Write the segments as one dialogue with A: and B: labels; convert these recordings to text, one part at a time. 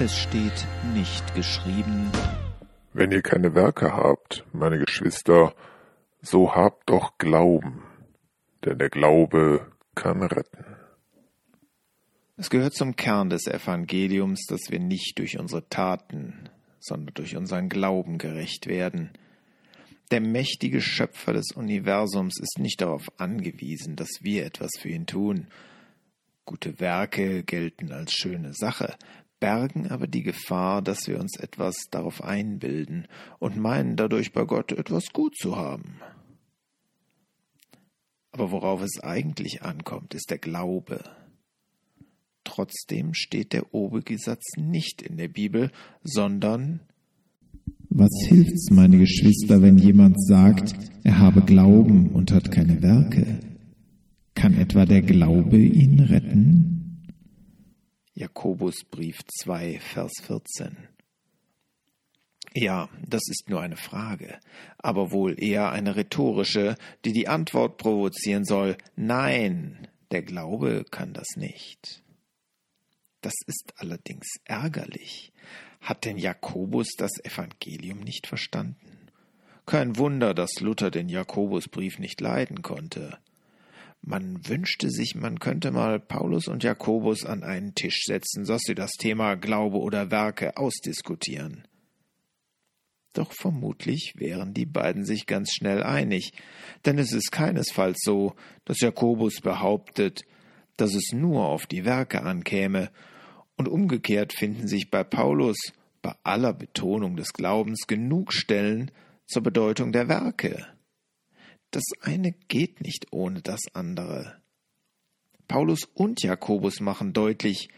A: Es steht nicht geschrieben.
B: Wenn ihr keine Werke habt, meine Geschwister, so habt doch Glauben, denn der Glaube kann retten.
A: Es gehört zum Kern des Evangeliums, dass wir nicht durch unsere Taten, sondern durch unseren Glauben gerecht werden. Der mächtige Schöpfer des Universums ist nicht darauf angewiesen, dass wir etwas für ihn tun. Gute Werke gelten als schöne Sache, bergen aber die Gefahr, dass wir uns etwas darauf einbilden und meinen dadurch bei Gott etwas gut zu haben. Aber worauf es eigentlich ankommt, ist der Glaube. Trotzdem steht der obige Satz nicht in der Bibel, sondern
C: was hilft's, meine Geschwister, wenn jemand sagt, er habe Glauben und hat keine Werke? Kann etwa der Glaube ihn retten?
A: Jakobusbrief 2, Vers 14. Ja, das ist nur eine Frage, aber wohl eher eine rhetorische, die die Antwort provozieren soll. Nein, der Glaube kann das nicht. Das ist allerdings ärgerlich. Hat denn Jakobus das Evangelium nicht verstanden? Kein Wunder, dass Luther den Jakobusbrief nicht leiden konnte. Man wünschte sich, man könnte mal Paulus und Jakobus an einen Tisch setzen, dass sie das Thema Glaube oder Werke ausdiskutieren. Doch vermutlich wären die beiden sich ganz schnell einig, denn es ist keinesfalls so, dass Jakobus behauptet, dass es nur auf die Werke ankäme und umgekehrt finden sich bei Paulus bei aller Betonung des Glaubens genug Stellen zur Bedeutung der Werke. Das eine geht nicht ohne das andere. Paulus und Jakobus machen deutlich,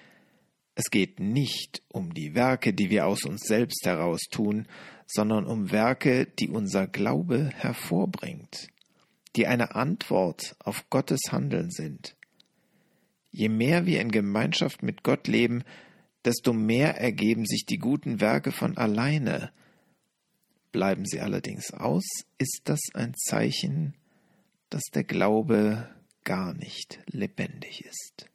A: es geht nicht um die Werke, die wir aus uns selbst heraus tun, sondern um Werke, die unser Glaube hervorbringt, die eine Antwort auf Gottes Handeln sind. Je mehr wir in Gemeinschaft mit Gott leben, desto mehr ergeben sich die guten Werke von alleine. Bleiben sie allerdings aus, ist das ein Zeichen, dass der Glaube gar nicht lebendig ist.